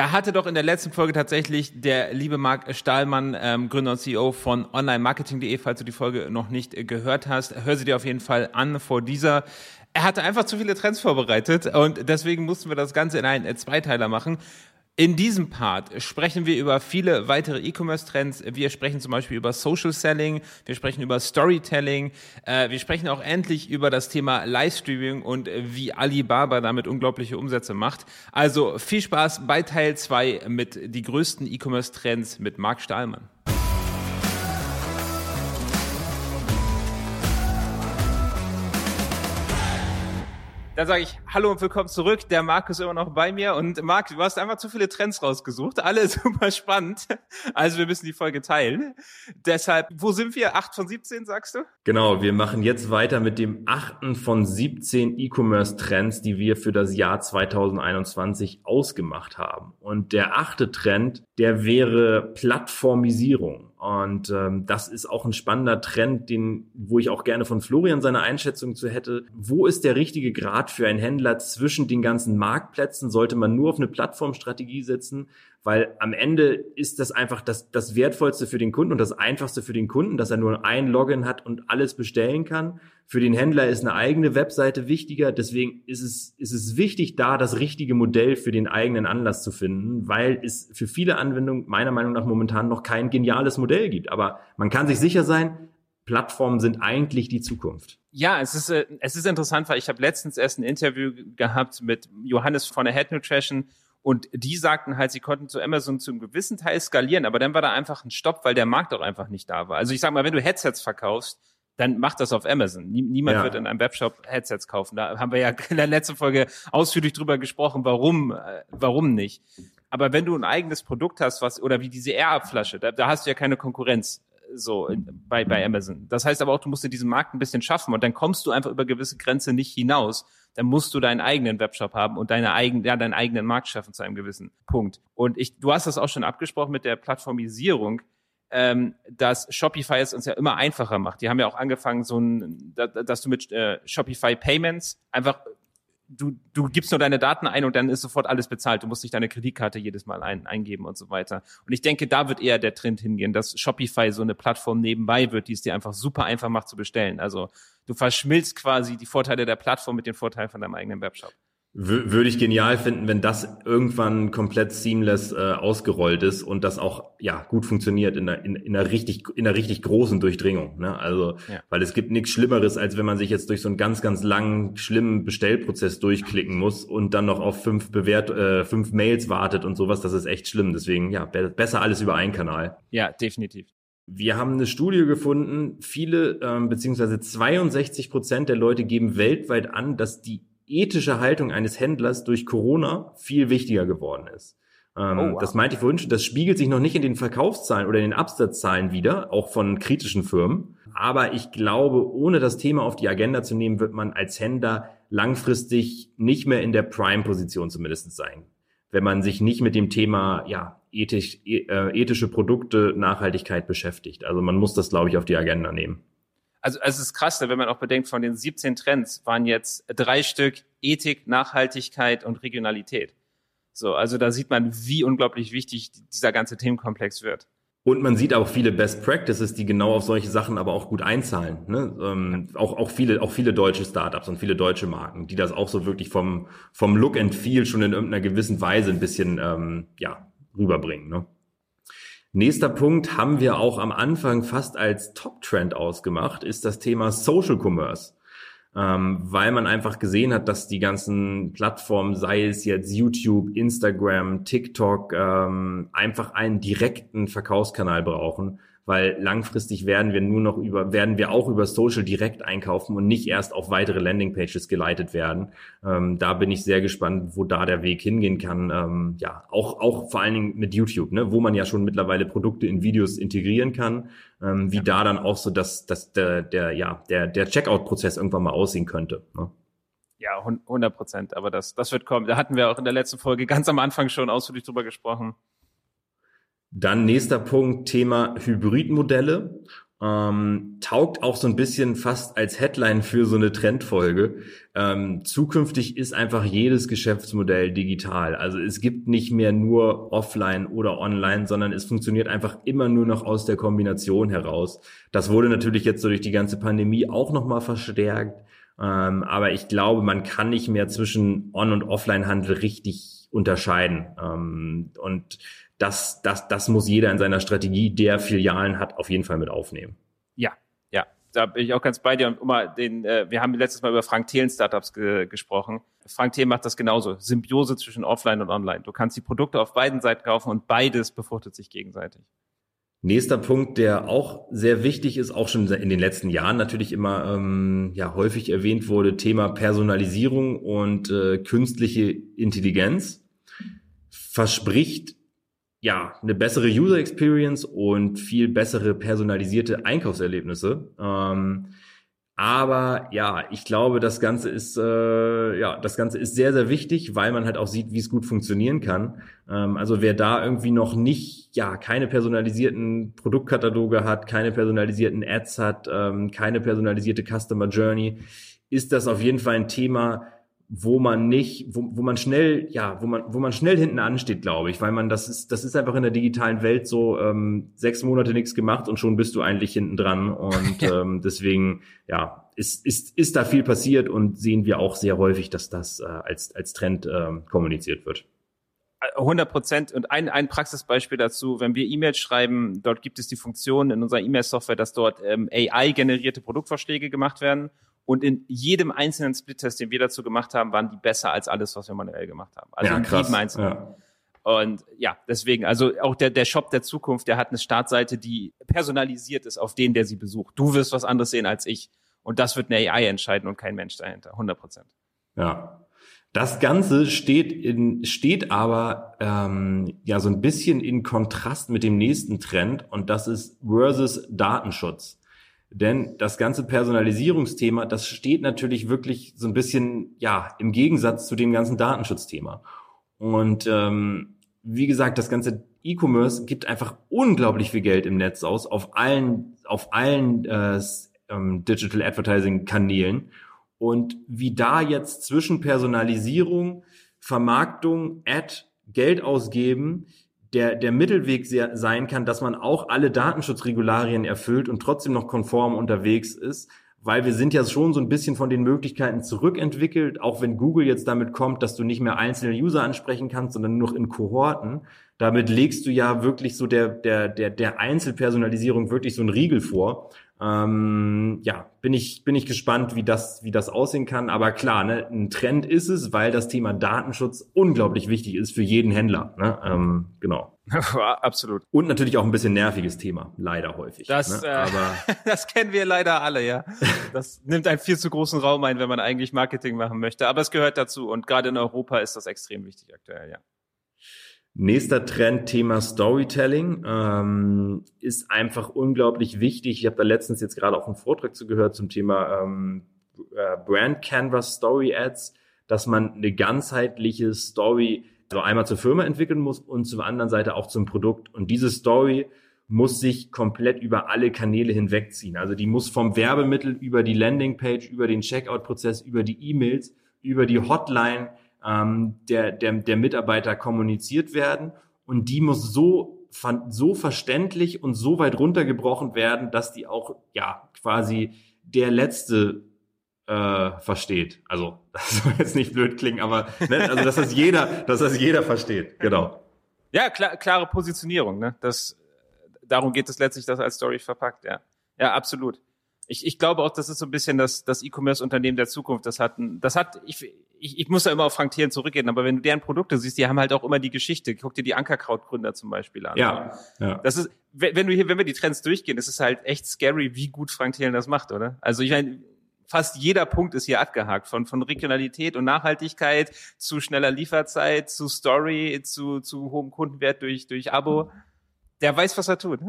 Da hatte doch in der letzten Folge tatsächlich der liebe Marc Stahlmann, ähm, Gründer und CEO von onlinemarketing.de, falls du die Folge noch nicht äh, gehört hast, hör sie dir auf jeden Fall an vor dieser. Er hatte einfach zu viele Trends vorbereitet und deswegen mussten wir das Ganze in einen Zweiteiler machen. In diesem Part sprechen wir über viele weitere E-Commerce-Trends. Wir sprechen zum Beispiel über Social Selling, wir sprechen über Storytelling, äh, wir sprechen auch endlich über das Thema Livestreaming und wie Alibaba damit unglaubliche Umsätze macht. Also viel Spaß bei Teil 2 mit die größten E-Commerce-Trends mit Marc Stahlmann. Dann sage ich Hallo und willkommen zurück. Der Marc ist immer noch bei mir. Und Marc, du hast einfach zu viele Trends rausgesucht. Alle super spannend. Also wir müssen die Folge teilen. Deshalb, wo sind wir? Acht von 17, sagst du? Genau, wir machen jetzt weiter mit dem achten von 17 E-Commerce-Trends, die wir für das Jahr 2021 ausgemacht haben. Und der achte Trend, der wäre Plattformisierung. Und ähm, das ist auch ein spannender Trend, den, wo ich auch gerne von Florian seine Einschätzung zu hätte. Wo ist der richtige Grad für einen Händler zwischen den ganzen Marktplätzen? Sollte man nur auf eine Plattformstrategie setzen? Weil am Ende ist das einfach das, das Wertvollste für den Kunden und das Einfachste für den Kunden, dass er nur ein Login hat und alles bestellen kann. Für den Händler ist eine eigene Webseite wichtiger. Deswegen ist es, ist es wichtig, da das richtige Modell für den eigenen Anlass zu finden, weil es für viele Anwendungen meiner Meinung nach momentan noch kein geniales Modell gibt. Aber man kann sich sicher sein, Plattformen sind eigentlich die Zukunft. Ja, es ist, äh, es ist interessant, weil ich habe letztens erst ein Interview gehabt mit Johannes von der Head Nutrition und die sagten halt, sie konnten zu Amazon zu einem gewissen Teil skalieren, aber dann war da einfach ein Stopp, weil der Markt auch einfach nicht da war. Also ich sag mal, wenn du Headsets verkaufst, dann mach das auf Amazon. Niemand ja. wird in einem Webshop Headsets kaufen. Da haben wir ja in der letzten Folge ausführlich drüber gesprochen, warum, äh, warum nicht. Aber wenn du ein eigenes Produkt hast, was, oder wie diese Air-Up-Flasche, da, da hast du ja keine Konkurrenz so bei, bei Amazon. Das heißt aber auch, du musst in diesem Markt ein bisschen schaffen und dann kommst du einfach über gewisse Grenze nicht hinaus dann musst du deinen eigenen Webshop haben und deine eigenen, ja, deinen eigenen Markt schaffen zu einem gewissen Punkt. Und ich, du hast das auch schon abgesprochen mit der Plattformisierung, ähm, dass Shopify es uns ja immer einfacher macht. Die haben ja auch angefangen, so ein, dass du mit äh, Shopify Payments einfach du, du gibst nur deine Daten ein und dann ist sofort alles bezahlt. Du musst nicht deine Kreditkarte jedes Mal ein, eingeben und so weiter. Und ich denke, da wird eher der Trend hingehen, dass Shopify so eine Plattform nebenbei wird, die es dir einfach super einfach macht zu bestellen. Also du verschmilzt quasi die Vorteile der Plattform mit den Vorteilen von deinem eigenen Webshop. Würde ich genial finden, wenn das irgendwann komplett seamless äh, ausgerollt ist und das auch ja gut funktioniert in einer, in, in einer richtig in einer richtig großen Durchdringung. Ne? Also ja. weil es gibt nichts Schlimmeres, als wenn man sich jetzt durch so einen ganz ganz langen schlimmen Bestellprozess durchklicken muss und dann noch auf fünf Bewert äh, fünf Mails wartet und sowas. Das ist echt schlimm. Deswegen ja be besser alles über einen Kanal. Ja, definitiv. Wir haben eine Studie gefunden, viele ähm, beziehungsweise 62 Prozent der Leute geben weltweit an, dass die ethische Haltung eines Händlers durch Corona viel wichtiger geworden ist. Ähm, oh, wow. Das meinte ich vorhin schon, das spiegelt sich noch nicht in den Verkaufszahlen oder in den Absatzzahlen wieder, auch von kritischen Firmen. Aber ich glaube, ohne das Thema auf die Agenda zu nehmen, wird man als Händler langfristig nicht mehr in der Prime-Position zumindest sein. Wenn man sich nicht mit dem Thema, ja, ethisch, äh, ethische Produkte, Nachhaltigkeit beschäftigt. Also man muss das, glaube ich, auf die Agenda nehmen also, es ist krass, ne, wenn man auch bedenkt, von den 17 Trends waren jetzt drei Stück Ethik, Nachhaltigkeit und Regionalität. So, also da sieht man, wie unglaublich wichtig dieser ganze Themenkomplex wird. Und man sieht auch viele Best Practices, die genau auf solche Sachen aber auch gut einzahlen. Ne? Ähm, auch, auch, viele, auch viele deutsche Startups und viele deutsche Marken, die das auch so wirklich vom, vom Look and Feel schon in irgendeiner gewissen Weise ein bisschen ähm, ja, rüberbringen. Ne? Nächster Punkt haben wir auch am Anfang fast als Top-Trend ausgemacht, ist das Thema Social Commerce. Ähm, weil man einfach gesehen hat, dass die ganzen Plattformen, sei es jetzt YouTube, Instagram, TikTok, ähm, einfach einen direkten Verkaufskanal brauchen weil langfristig werden wir nur noch über, werden wir auch über Social direkt einkaufen und nicht erst auf weitere Landingpages geleitet werden. Ähm, da bin ich sehr gespannt, wo da der Weg hingehen kann. Ähm, ja, auch, auch vor allen Dingen mit YouTube, ne, wo man ja schon mittlerweile Produkte in Videos integrieren kann, ähm, wie ja. da dann auch so dass, dass der, der, ja, der, der Checkout-Prozess irgendwann mal aussehen könnte. Ne? Ja, 100 Prozent. Aber das, das wird kommen. Da hatten wir auch in der letzten Folge ganz am Anfang schon ausführlich drüber gesprochen. Dann nächster Punkt, Thema Hybridmodelle. ähm, taugt auch so ein bisschen fast als Headline für so eine Trendfolge. Ähm, zukünftig ist einfach jedes Geschäftsmodell digital. Also es gibt nicht mehr nur offline oder online, sondern es funktioniert einfach immer nur noch aus der Kombination heraus. Das wurde natürlich jetzt so durch die ganze Pandemie auch nochmal verstärkt. Ähm, aber ich glaube, man kann nicht mehr zwischen On- und Offline-Handel richtig unterscheiden. Ähm, und das, das, das muss jeder in seiner Strategie, der Filialen hat, auf jeden Fall mit aufnehmen. Ja, ja, da bin ich auch ganz bei dir. Und mal den, äh, wir haben letztes Mal über Frank Thelen Startups ge gesprochen. Frank Thelen macht das genauso. Symbiose zwischen Offline und Online. Du kannst die Produkte auf beiden Seiten kaufen und beides befruchtet sich gegenseitig. Nächster Punkt, der auch sehr wichtig ist, auch schon in den letzten Jahren natürlich immer ähm, ja häufig erwähnt wurde, Thema Personalisierung und äh, künstliche Intelligenz verspricht ja, eine bessere User Experience und viel bessere personalisierte Einkaufserlebnisse. Ähm, aber ja, ich glaube, das Ganze ist äh, ja, das Ganze ist sehr sehr wichtig, weil man halt auch sieht, wie es gut funktionieren kann. Ähm, also wer da irgendwie noch nicht, ja, keine personalisierten Produktkataloge hat, keine personalisierten Ads hat, ähm, keine personalisierte Customer Journey, ist das auf jeden Fall ein Thema, wo man nicht, wo, wo man schnell, ja, wo man, wo man schnell hinten ansteht, glaube ich, weil man das ist, das ist einfach in der digitalen Welt so ähm, sechs Monate nichts gemacht und schon bist du eigentlich hinten dran und ähm, deswegen, ja, ist, ist, ist da viel passiert und sehen wir auch sehr häufig, dass das äh, als als Trend ähm, kommuniziert wird. 100 Prozent. Und ein, ein Praxisbeispiel dazu, wenn wir E-Mails schreiben, dort gibt es die Funktion in unserer E-Mail-Software, dass dort ähm, AI-generierte Produktvorschläge gemacht werden. Und in jedem einzelnen Split-Test, den wir dazu gemacht haben, waren die besser als alles, was wir manuell gemacht haben. Also ja, in krass. jedem einzelnen. Ja. Und ja, deswegen, also auch der, der Shop der Zukunft, der hat eine Startseite, die personalisiert ist auf den, der sie besucht. Du wirst was anderes sehen als ich. Und das wird eine AI entscheiden und kein Mensch dahinter. 100 Prozent. Ja. Das Ganze steht in, steht aber ähm, ja so ein bisschen in Kontrast mit dem nächsten Trend und das ist versus Datenschutz. Denn das ganze Personalisierungsthema, das steht natürlich wirklich so ein bisschen, ja, im Gegensatz zu dem ganzen Datenschutzthema. Und ähm, wie gesagt, das ganze E-Commerce gibt einfach unglaublich viel Geld im Netz aus, auf allen, auf allen äh, ähm, Digital Advertising Kanälen. Und wie da jetzt zwischen Personalisierung, Vermarktung, Ad, Geld ausgeben, der, der Mittelweg sehr, sein kann, dass man auch alle Datenschutzregularien erfüllt und trotzdem noch konform unterwegs ist, weil wir sind ja schon so ein bisschen von den Möglichkeiten zurückentwickelt, auch wenn Google jetzt damit kommt, dass du nicht mehr einzelne User ansprechen kannst, sondern nur noch in Kohorten. Damit legst du ja wirklich so der, der, der, der Einzelpersonalisierung wirklich so einen Riegel vor. Ähm, ja, bin ich, bin ich gespannt, wie das, wie das aussehen kann. Aber klar, ne, ein Trend ist es, weil das Thema Datenschutz unglaublich wichtig ist für jeden Händler. Ne? Ähm, genau. Absolut. Und natürlich auch ein bisschen nerviges Thema, leider häufig. Das, ne? äh, Aber das kennen wir leider alle, ja. Das nimmt einen viel zu großen Raum ein, wenn man eigentlich Marketing machen möchte. Aber es gehört dazu und gerade in Europa ist das extrem wichtig aktuell, ja. Nächster Trend, Thema Storytelling, ähm, ist einfach unglaublich wichtig. Ich habe da letztens jetzt gerade auch einen Vortrag zu gehört zum Thema ähm, äh, Brand Canvas Story Ads, dass man eine ganzheitliche Story also einmal zur Firma entwickeln muss und zur anderen Seite auch zum Produkt. Und diese Story muss sich komplett über alle Kanäle hinwegziehen. Also die muss vom Werbemittel über die Landingpage, über den Checkout-Prozess, über die E-Mails, über die Hotline ähm, der, der, der Mitarbeiter kommuniziert werden. Und die muss so, so verständlich und so weit runtergebrochen werden, dass die auch ja quasi der letzte äh, versteht. Also das soll jetzt nicht blöd klingen, aber ne, also dass das jeder, dass das jeder versteht. Genau. Ja, klar, klare Positionierung. Ne? Das, darum geht es letztlich, das als Story verpackt. Ja, ja, absolut. Ich, ich glaube auch, das ist so ein bisschen das, das E-Commerce-Unternehmen der Zukunft. Das hat, das hat, ich, ich, ich muss da immer auf Frank Thelen zurückgehen, aber wenn du deren Produkte siehst, die haben halt auch immer die Geschichte. Guck dir die Ankerkrautgründer zum Beispiel an. Ja, ja. Das ist, wenn du hier, wenn wir die Trends durchgehen, ist es halt echt scary, wie gut Frank Thelen das macht, oder? Also ich meine, fast jeder Punkt ist hier abgehakt. Von, von Regionalität und Nachhaltigkeit zu schneller Lieferzeit, zu Story, zu, zu hohem Kundenwert durch, durch Abo. Der weiß, was er tut.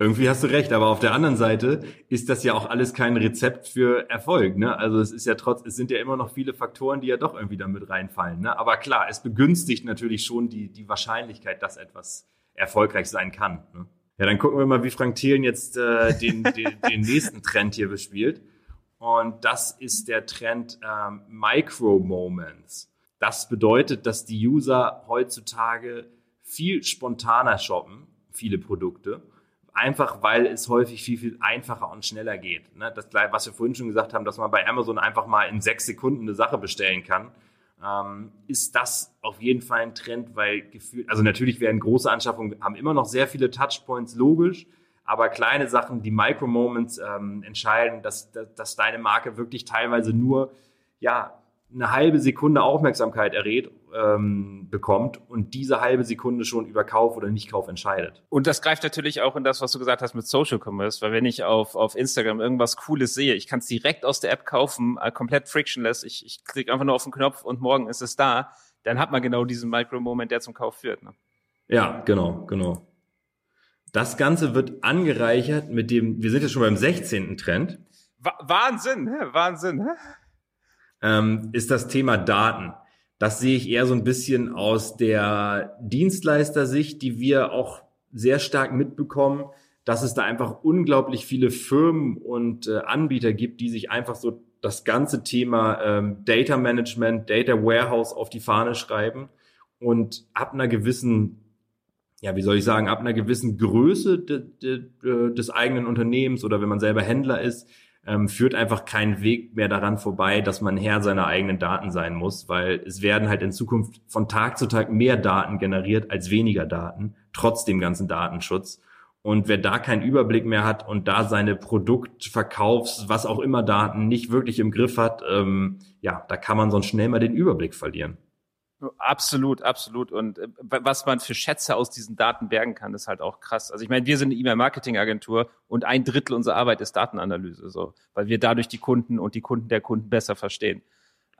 Irgendwie hast du recht, aber auf der anderen Seite ist das ja auch alles kein Rezept für Erfolg. Ne? Also es ist ja trotz, es sind ja immer noch viele Faktoren, die ja doch irgendwie damit reinfallen. Ne? Aber klar, es begünstigt natürlich schon die, die Wahrscheinlichkeit, dass etwas erfolgreich sein kann. Ne? Ja, dann gucken wir mal, wie Frank Thielen jetzt äh, den, den, den nächsten Trend hier bespielt. Und das ist der Trend ähm, Micro-Moments. Das bedeutet, dass die User heutzutage viel spontaner shoppen, viele Produkte, einfach weil es häufig viel, viel einfacher und schneller geht. Ne? Das, was wir vorhin schon gesagt haben, dass man bei Amazon einfach mal in sechs Sekunden eine Sache bestellen kann, ähm, ist das auf jeden Fall ein Trend, weil gefühlt, also natürlich werden große Anschaffungen, haben immer noch sehr viele Touchpoints, logisch, aber kleine Sachen, die Micro-Moments ähm, entscheiden, dass, dass, dass deine Marke wirklich teilweise nur, ja, eine halbe Sekunde Aufmerksamkeit errät, ähm, bekommt und diese halbe Sekunde schon über Kauf oder Nicht-Kauf entscheidet. Und das greift natürlich auch in das, was du gesagt hast mit Social Commerce, weil wenn ich auf, auf Instagram irgendwas Cooles sehe, ich kann es direkt aus der App kaufen, äh, komplett frictionless, ich, ich klicke einfach nur auf den Knopf und morgen ist es da, dann hat man genau diesen Micro-Moment, der zum Kauf führt. Ne? Ja, genau, genau. Das Ganze wird angereichert mit dem, wir sind jetzt schon beim 16. Trend. Wahnsinn, Wahnsinn ähm, ist das Thema Daten. Das sehe ich eher so ein bisschen aus der Dienstleistersicht, die wir auch sehr stark mitbekommen, dass es da einfach unglaublich viele Firmen und äh, Anbieter gibt, die sich einfach so das ganze Thema ähm, Data Management, Data Warehouse auf die Fahne schreiben und ab einer gewissen, ja, wie soll ich sagen, ab einer gewissen Größe de, de, de, des eigenen Unternehmens oder wenn man selber Händler ist, ähm, führt einfach kein Weg mehr daran vorbei, dass man Herr seiner eigenen Daten sein muss, weil es werden halt in Zukunft von Tag zu Tag mehr Daten generiert als weniger Daten, trotz dem ganzen Datenschutz. Und wer da keinen Überblick mehr hat und da seine Produktverkaufs, was auch immer Daten nicht wirklich im Griff hat, ähm, ja, da kann man sonst schnell mal den Überblick verlieren. Absolut, absolut. Und äh, was man für Schätze aus diesen Daten bergen kann, ist halt auch krass. Also ich meine, wir sind eine E-Mail-Marketing-Agentur und ein Drittel unserer Arbeit ist Datenanalyse, so, weil wir dadurch die Kunden und die Kunden der Kunden besser verstehen.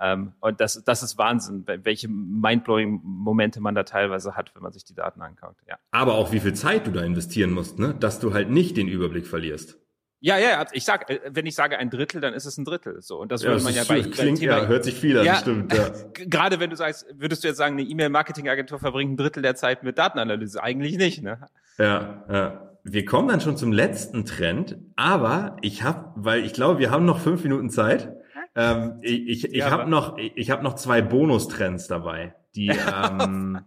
Ähm, und das, das ist Wahnsinn, welche mindblowing Momente man da teilweise hat, wenn man sich die Daten anschaut. Ja. Aber auch wie viel Zeit du da investieren musst, ne? dass du halt nicht den Überblick verlierst. Ja, ja, ich sag, äh, wenn ich sage ein Drittel, dann ist es ein Drittel. So und das würde ja, man ja bei klingt, Thema, ja, hört sich viel an, ja, stimmt. Ja. Gerade wenn du sagst, würdest du jetzt sagen, eine E-Mail-Marketing-Agentur verbringt ein Drittel der Zeit mit Datenanalyse? Eigentlich nicht, ne? Ja, ja. Wir kommen dann schon zum letzten Trend, aber ich habe, weil ich glaube, wir haben noch fünf Minuten Zeit. Ähm, ich ich, ich ja, habe noch, ich habe noch zwei Bonustrends dabei, die ähm,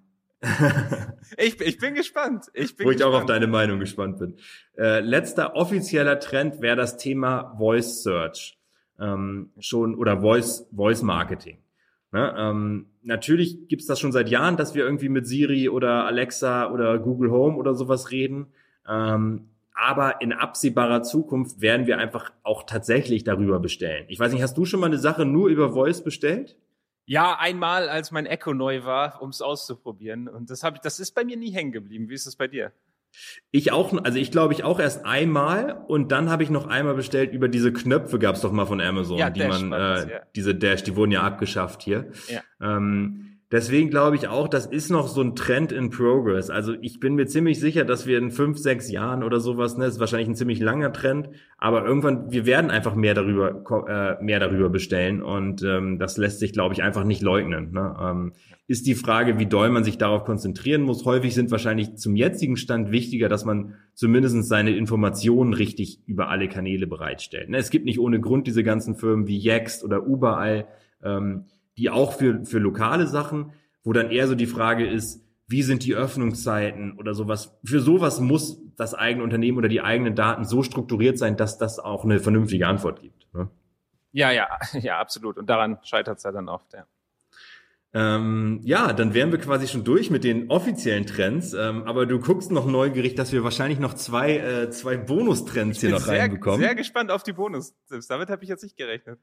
ich, ich bin gespannt. Ich bin Wo ich gespannt. auch auf deine Meinung gespannt bin. Äh, letzter offizieller Trend wäre das Thema Voice Search ähm, schon oder Voice Voice Marketing. Ne? Ähm, natürlich gibt's das schon seit Jahren, dass wir irgendwie mit Siri oder Alexa oder Google Home oder sowas reden. Ähm, aber in absehbarer Zukunft werden wir einfach auch tatsächlich darüber bestellen. Ich weiß nicht, hast du schon mal eine Sache nur über Voice bestellt? Ja, einmal, als mein Echo neu war, um es auszuprobieren. Und das habe ich, das ist bei mir nie hängen geblieben. Wie ist es bei dir? Ich auch, also ich glaube ich auch erst einmal und dann habe ich noch einmal bestellt über diese Knöpfe gab's doch mal von Amazon, ja, die Dash man, äh, ja. diese Dash, die wurden ja abgeschafft hier. Ja. Ähm, Deswegen glaube ich auch, das ist noch so ein Trend in Progress. Also ich bin mir ziemlich sicher, dass wir in fünf, sechs Jahren oder sowas, ne, ist wahrscheinlich ein ziemlich langer Trend, aber irgendwann, wir werden einfach mehr darüber, äh, mehr darüber bestellen und ähm, das lässt sich, glaube ich, einfach nicht leugnen. Ne? Ähm, ist die Frage, wie doll man sich darauf konzentrieren muss. Häufig sind wahrscheinlich zum jetzigen Stand wichtiger, dass man zumindest seine Informationen richtig über alle Kanäle bereitstellt. Ne? Es gibt nicht ohne Grund diese ganzen Firmen wie Yext oder Überall, ähm, die auch für, für lokale Sachen, wo dann eher so die Frage ist, wie sind die Öffnungszeiten oder sowas. Für sowas muss das eigene Unternehmen oder die eigenen Daten so strukturiert sein, dass das auch eine vernünftige Antwort gibt. Ne? Ja, ja, ja, absolut. Und daran scheitert es ja dann oft, ja. Ähm, ja, dann wären wir quasi schon durch mit den offiziellen Trends. Ähm, aber du guckst noch neugierig, dass wir wahrscheinlich noch zwei, äh, zwei Bonustrends hier noch sehr, reinbekommen. Sehr gespannt auf die Bonus. Damit habe ich jetzt nicht gerechnet.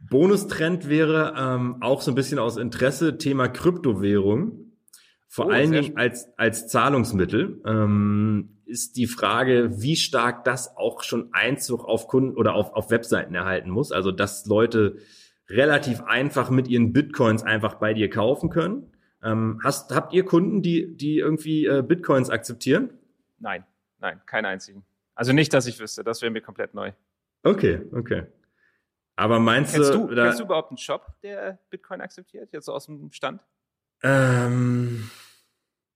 Bonustrend wäre ähm, auch so ein bisschen aus Interesse Thema Kryptowährung. Vor oh, allen Dingen als, als Zahlungsmittel ähm, ist die Frage, wie stark das auch schon Einzug auf Kunden oder auf, auf Webseiten erhalten muss. Also dass Leute relativ einfach mit ihren Bitcoins einfach bei dir kaufen können. Ähm, hast, habt ihr Kunden, die, die irgendwie äh, Bitcoins akzeptieren? Nein, nein, keinen einzigen. Also nicht, dass ich wüsste, das wäre mir komplett neu. Okay, okay. Aber meinst kennst du, du, kennst du überhaupt einen Shop, der Bitcoin akzeptiert, jetzt so aus dem Stand? Ähm,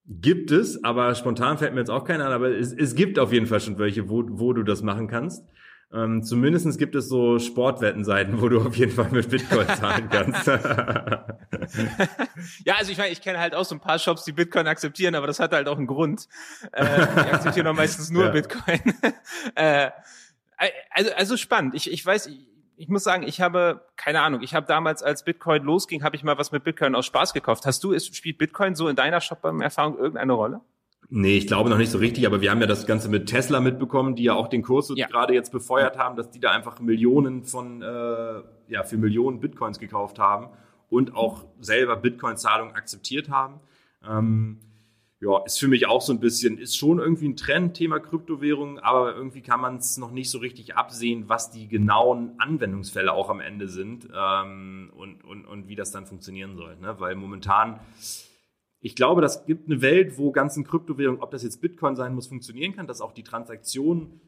Gibt es, aber spontan fällt mir jetzt auch keiner an, aber es, es gibt auf jeden Fall schon welche, wo, wo du das machen kannst. Ähm, zumindest gibt es so Sportwettenseiten, wo du auf jeden Fall mit Bitcoin zahlen kannst. ja, also ich meine, ich kenne halt auch so ein paar Shops, die Bitcoin akzeptieren, aber das hat halt auch einen Grund. Äh, die akzeptieren doch meistens nur ja. Bitcoin. äh, also, also spannend. Ich, ich weiß, ich, muss sagen, ich habe keine Ahnung. Ich habe damals, als Bitcoin losging, habe ich mal was mit Bitcoin aus Spaß gekauft. Hast du, ist, spielt Bitcoin so in deiner Shop-Erfahrung irgendeine Rolle? Nee, ich glaube noch nicht so richtig, aber wir haben ja das Ganze mit Tesla mitbekommen, die ja auch den Kurs ja. gerade jetzt befeuert haben, dass die da einfach Millionen von, äh, ja, für Millionen Bitcoins gekauft haben und auch selber Bitcoin-Zahlungen akzeptiert haben. Ähm, ja, ist für mich auch so ein bisschen, ist schon irgendwie ein Trend, Thema Kryptowährungen, aber irgendwie kann man es noch nicht so richtig absehen, was die genauen Anwendungsfälle auch am Ende sind ähm, und, und, und wie das dann funktionieren soll. Ne? Weil momentan ich glaube, das gibt eine Welt, wo ganzen Kryptowährungen, ob das jetzt Bitcoin sein muss, funktionieren kann, dass auch die Transaktionen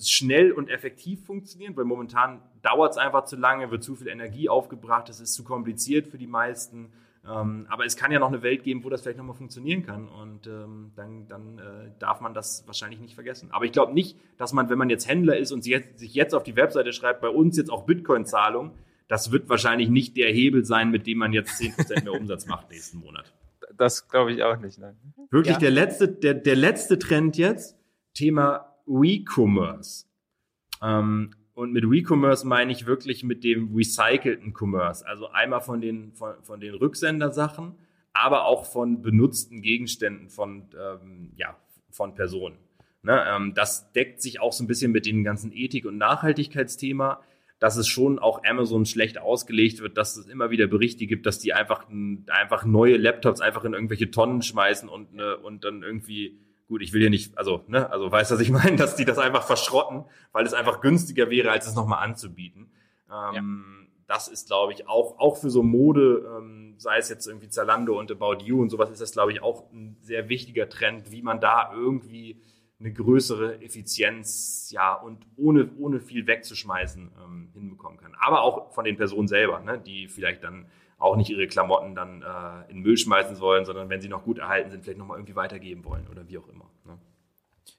schnell und effektiv funktionieren, weil momentan dauert es einfach zu lange, wird zu viel Energie aufgebracht, es ist zu kompliziert für die meisten. Ähm, aber es kann ja noch eine Welt geben, wo das vielleicht nochmal funktionieren kann und ähm, dann, dann äh, darf man das wahrscheinlich nicht vergessen. Aber ich glaube nicht, dass man, wenn man jetzt Händler ist und sich jetzt, sich jetzt auf die Webseite schreibt, bei uns jetzt auch Bitcoin-Zahlung, das wird wahrscheinlich nicht der Hebel sein, mit dem man jetzt 10% mehr Umsatz macht nächsten Monat das glaube ich auch nicht. Nein. Wirklich ja. der letzte, der, der letzte Trend jetzt, Thema Recommerce. Ähm, und mit Recommerce meine ich wirklich mit dem recycelten Commerce. Also einmal von den, von, von den Rücksendersachen, aber auch von benutzten Gegenständen von, ähm, ja, von Personen. Ne, ähm, das deckt sich auch so ein bisschen mit dem ganzen Ethik- und Nachhaltigkeitsthema dass es schon auch Amazon schlecht ausgelegt wird, dass es immer wieder Berichte gibt, dass die einfach, einfach neue Laptops einfach in irgendwelche Tonnen schmeißen und, ne, und dann irgendwie, gut, ich will hier nicht, also, ne, also weiß, was ich meine, dass die das einfach verschrotten, weil es einfach günstiger wäre, als es nochmal anzubieten. Ähm, ja. Das ist, glaube ich, auch, auch für so Mode, ähm, sei es jetzt irgendwie Zalando und About You und sowas, ist das, glaube ich, auch ein sehr wichtiger Trend, wie man da irgendwie eine größere Effizienz, ja, und ohne, ohne viel wegzuschmeißen ähm, hinbekommen kann. Aber auch von den Personen selber, ne, die vielleicht dann auch nicht ihre Klamotten dann äh, in Müll schmeißen sollen, sondern wenn sie noch gut erhalten sind, vielleicht nochmal irgendwie weitergeben wollen oder wie auch immer. Ne.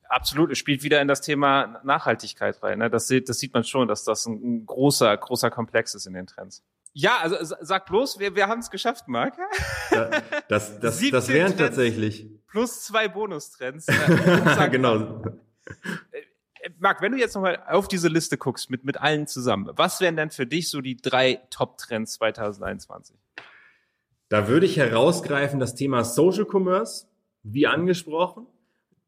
Absolut, es spielt wieder in das Thema Nachhaltigkeit rein. Ne? Das, das sieht man schon, dass das ein großer, großer Komplex ist in den Trends. Ja, also sag bloß, wir, wir haben es geschafft, Marc. Ja, das das, das wären tatsächlich. Plus zwei Bonustrends. Genau. Marc, wenn du jetzt nochmal auf diese Liste guckst, mit, mit allen zusammen, was wären denn für dich so die drei Top-Trends 2021? Da würde ich herausgreifen das Thema Social Commerce, wie angesprochen.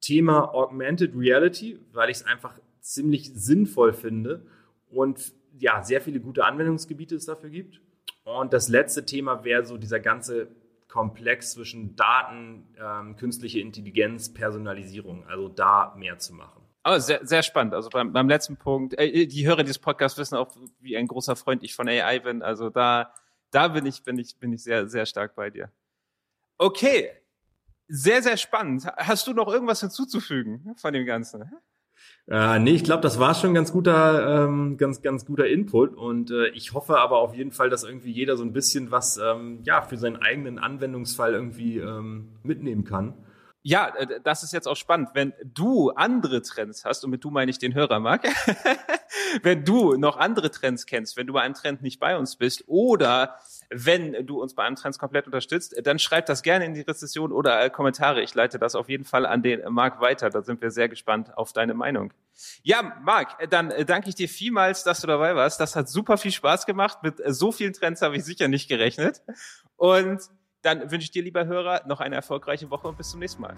Thema Augmented Reality, weil ich es einfach ziemlich sinnvoll finde und ja, sehr viele gute Anwendungsgebiete es dafür gibt. Und das letzte Thema wäre so dieser ganze Komplex zwischen Daten, ähm, künstliche Intelligenz, Personalisierung, also da mehr zu machen. Oh, sehr, sehr spannend. Also beim, beim letzten Punkt, äh, die Hörer dieses Podcasts wissen auch, wie ein großer Freund ich von AI bin. Also da, da bin ich, bin ich, bin ich sehr, sehr stark bei dir. Okay. Sehr, sehr spannend. Hast du noch irgendwas hinzuzufügen von dem Ganzen? Äh, nee, ich glaube, das war schon ganz guter, ähm, ganz, ganz guter Input und äh, ich hoffe aber auf jeden Fall, dass irgendwie jeder so ein bisschen was ähm, ja für seinen eigenen Anwendungsfall irgendwie ähm, mitnehmen kann. Ja, äh, das ist jetzt auch spannend. Wenn du andere Trends hast, und mit du meine ich den Hörer, Marc, wenn du noch andere Trends kennst, wenn du bei einem Trend nicht bei uns bist oder wenn du uns bei einem Trends komplett unterstützt, dann schreib das gerne in die Rezession oder Kommentare. Ich leite das auf jeden Fall an den Marc weiter. Da sind wir sehr gespannt auf deine Meinung. Ja, Marc, dann äh, danke ich dir vielmals, dass du dabei warst. Das hat super viel Spaß gemacht. Mit äh, so vielen Trends habe ich sicher nicht gerechnet. Und dann wünsche ich dir, lieber Hörer, noch eine erfolgreiche Woche und bis zum nächsten Mal.